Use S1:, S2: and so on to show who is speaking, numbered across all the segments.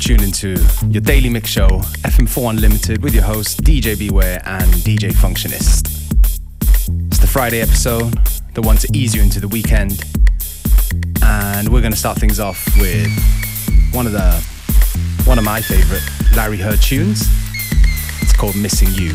S1: tuned into your daily mix show, FM4 Unlimited, with your hosts DJ Beware and DJ Functionist. It's the Friday episode, the one to ease you into the weekend. And we're going to start things off with one of the one of my favorite Larry Heard tunes. It's called Missing You.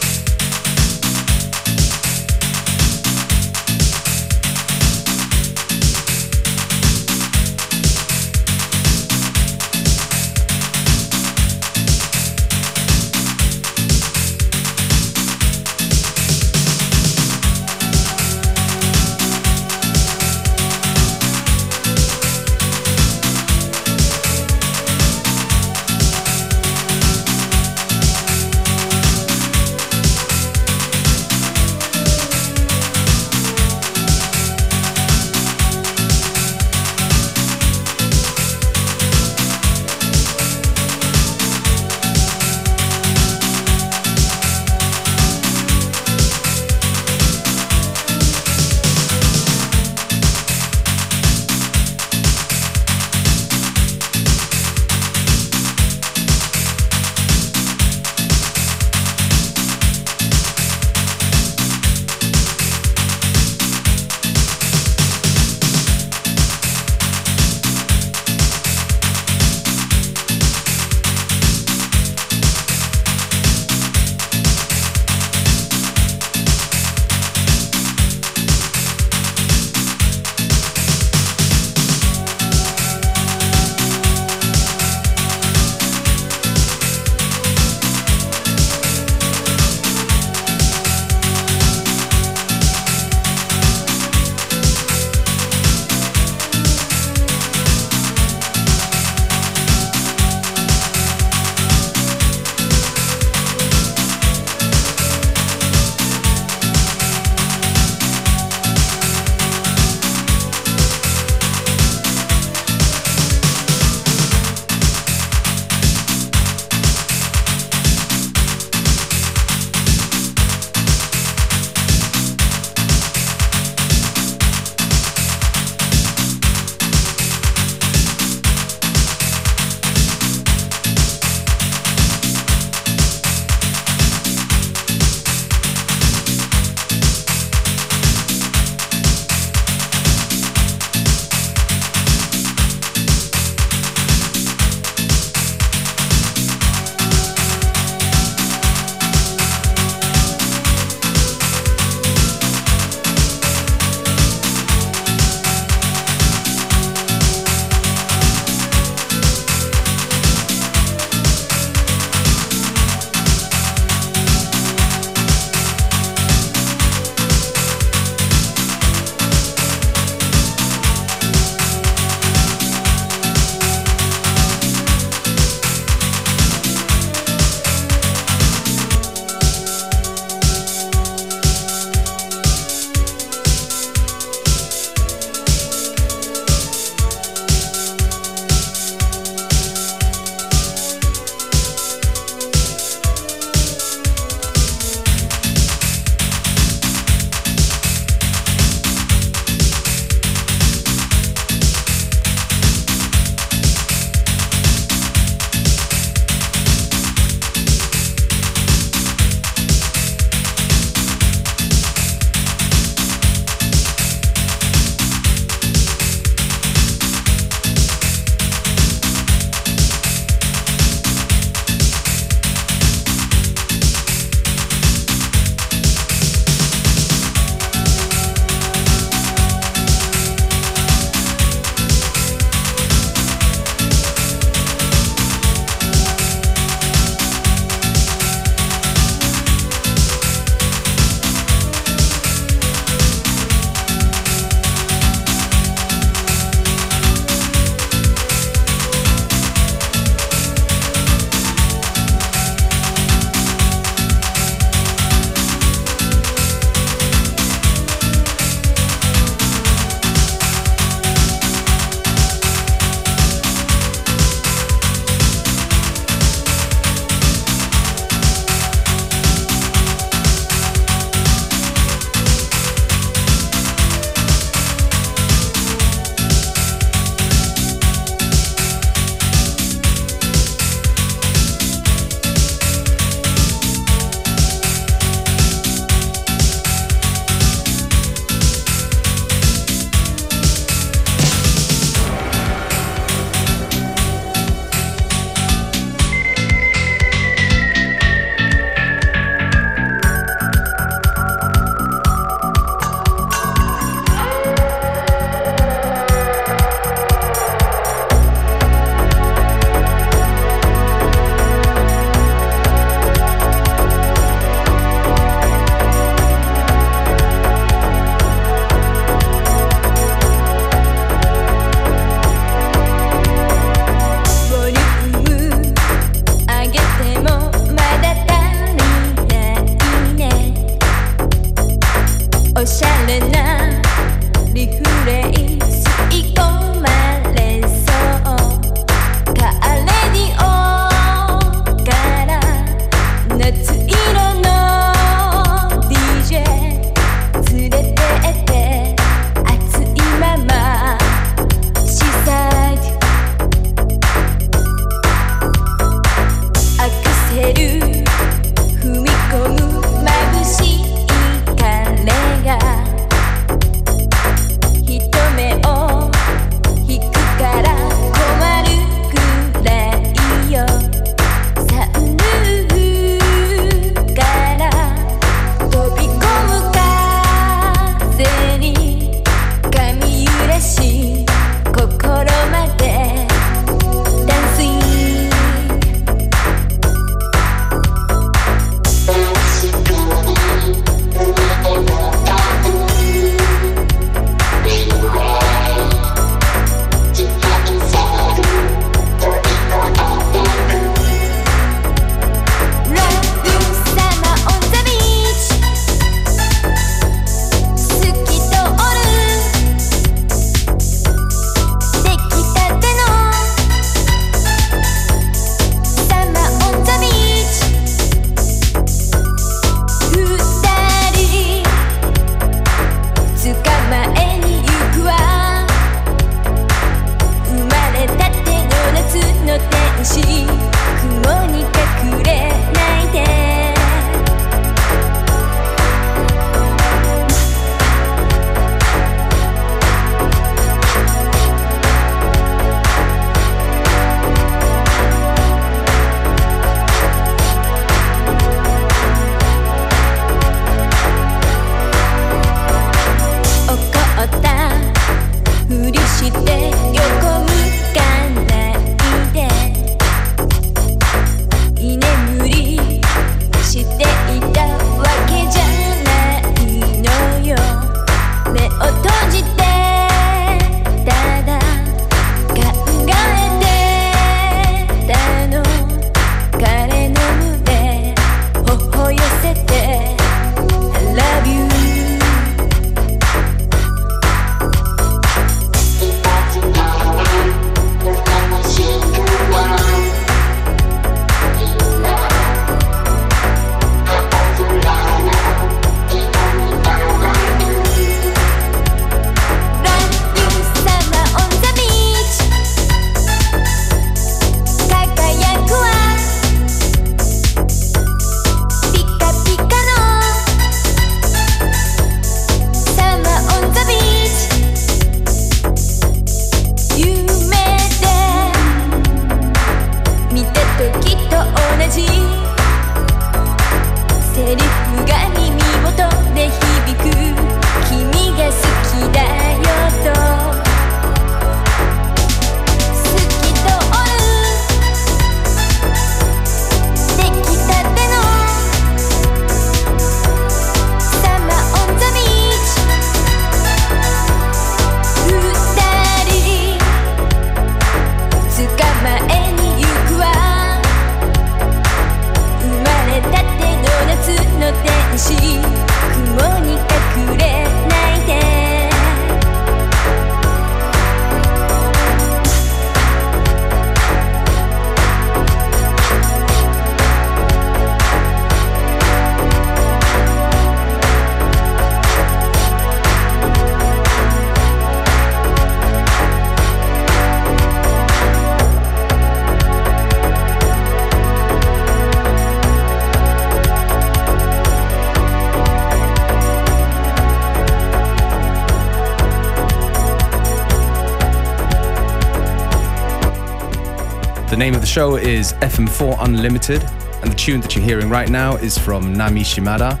S2: Show is FM4 Unlimited, and the tune that you're hearing right now is from Nami Shimada.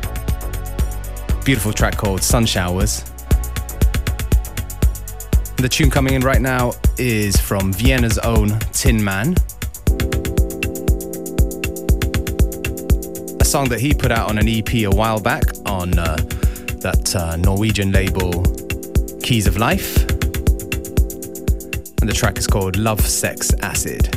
S2: Beautiful track called Sun Showers. The tune coming in right now is from Vienna's own Tin Man. A song that he put out on an EP a while back on uh, that uh, Norwegian label Keys of Life. And the track is called Love, Sex, Acid.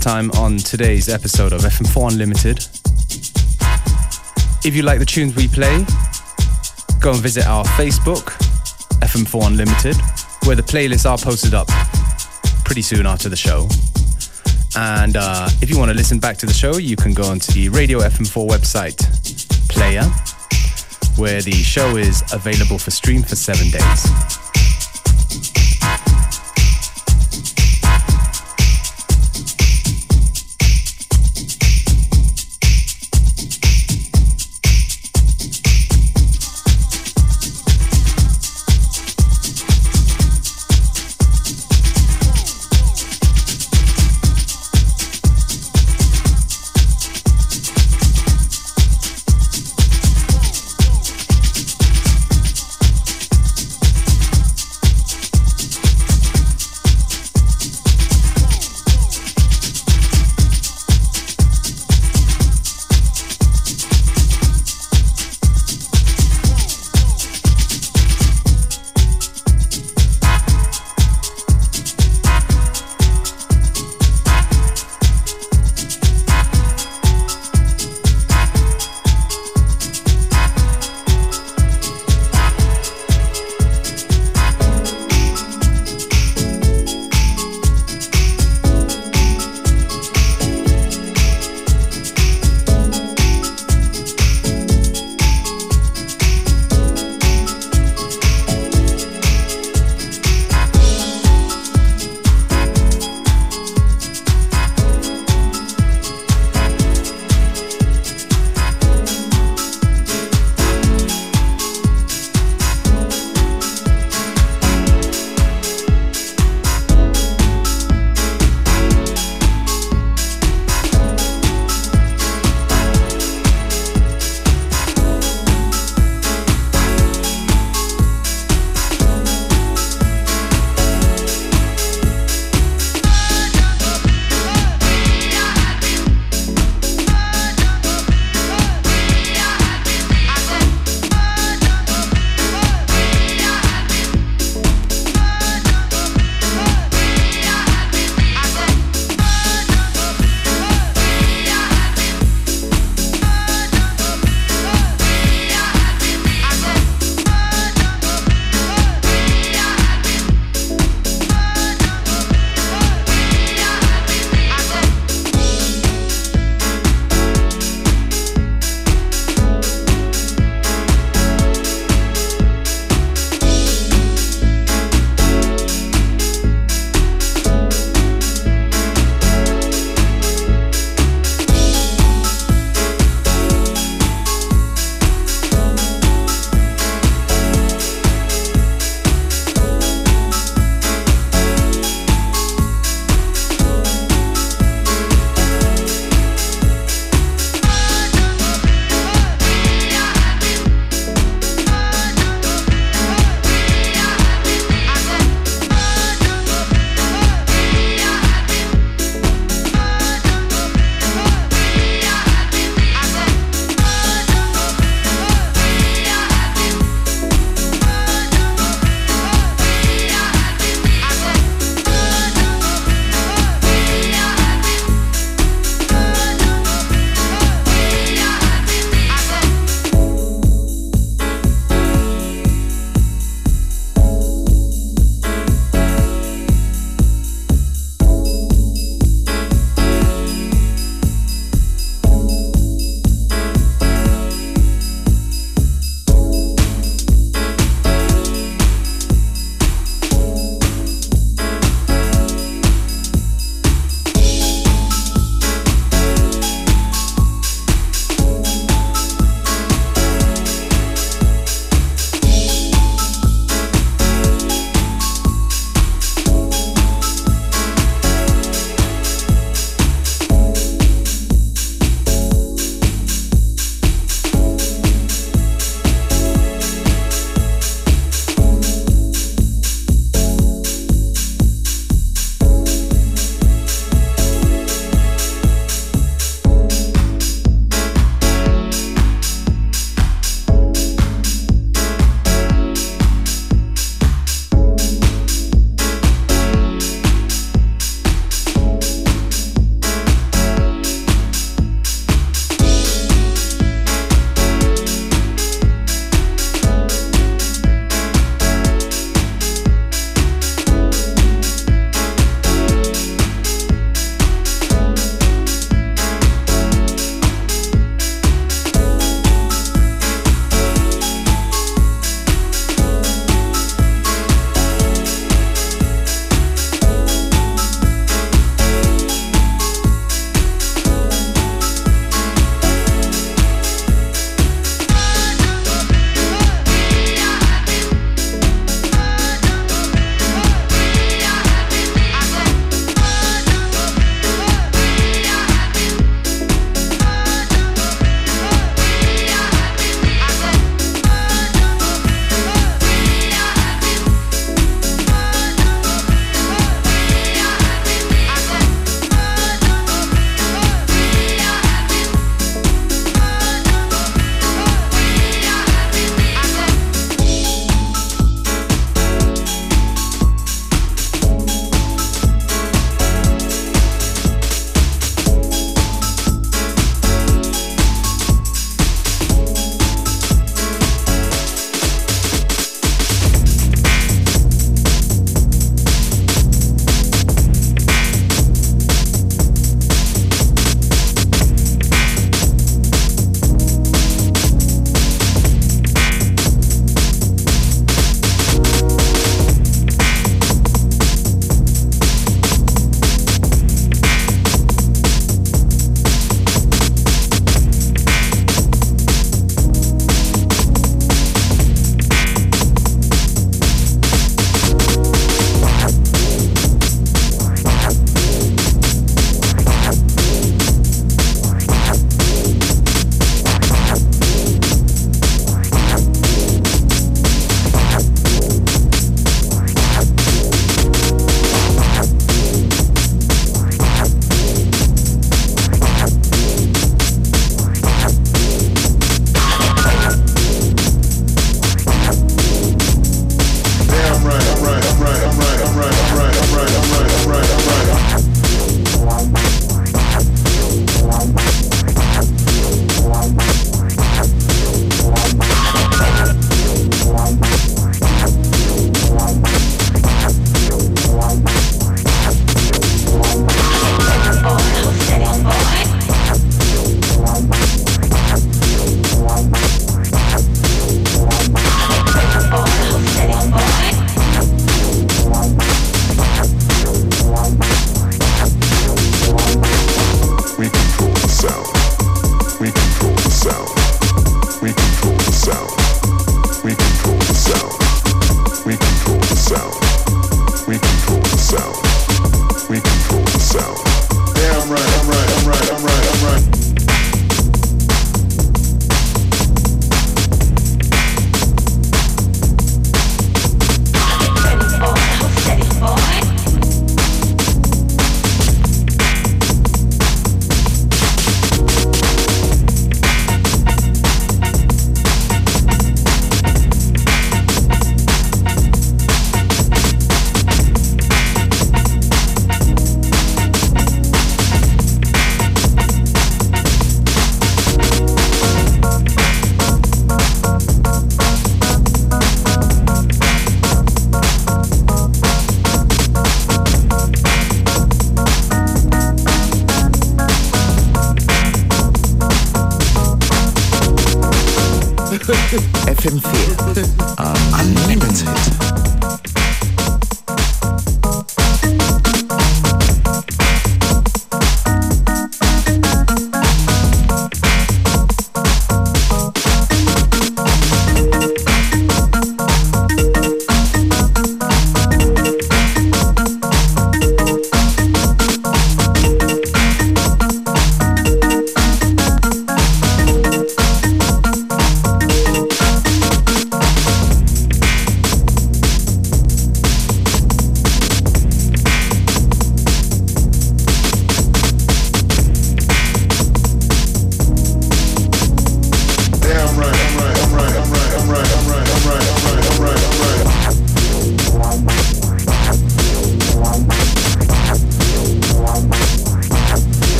S2: Time on today's episode of FM4 Unlimited. If you like the tunes we play, go and visit our Facebook, FM4 Unlimited, where the playlists are posted up pretty soon after the show. And uh, if you want to listen back to the show, you can go onto the Radio FM4 website player, where the show is available for stream for seven days.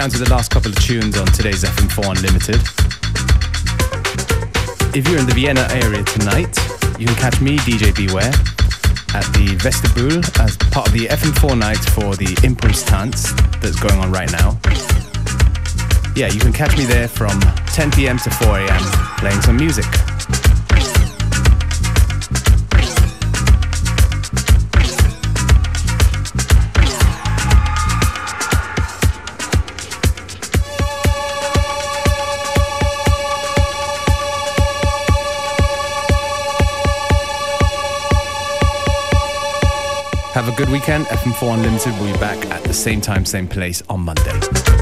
S3: Down to the last couple of tunes on today's FM4 Unlimited. If you're in the Vienna area tonight, you can catch me, DJ Beware, at the Vestibule as part of the FM4 night for the ImPulsTanz that's going on right now. Yeah, you can catch me there from 10 p.m. to 4 a.m. playing some music. Have a good weekend. FM4 Unlimited will be back at the same time, same place on Monday.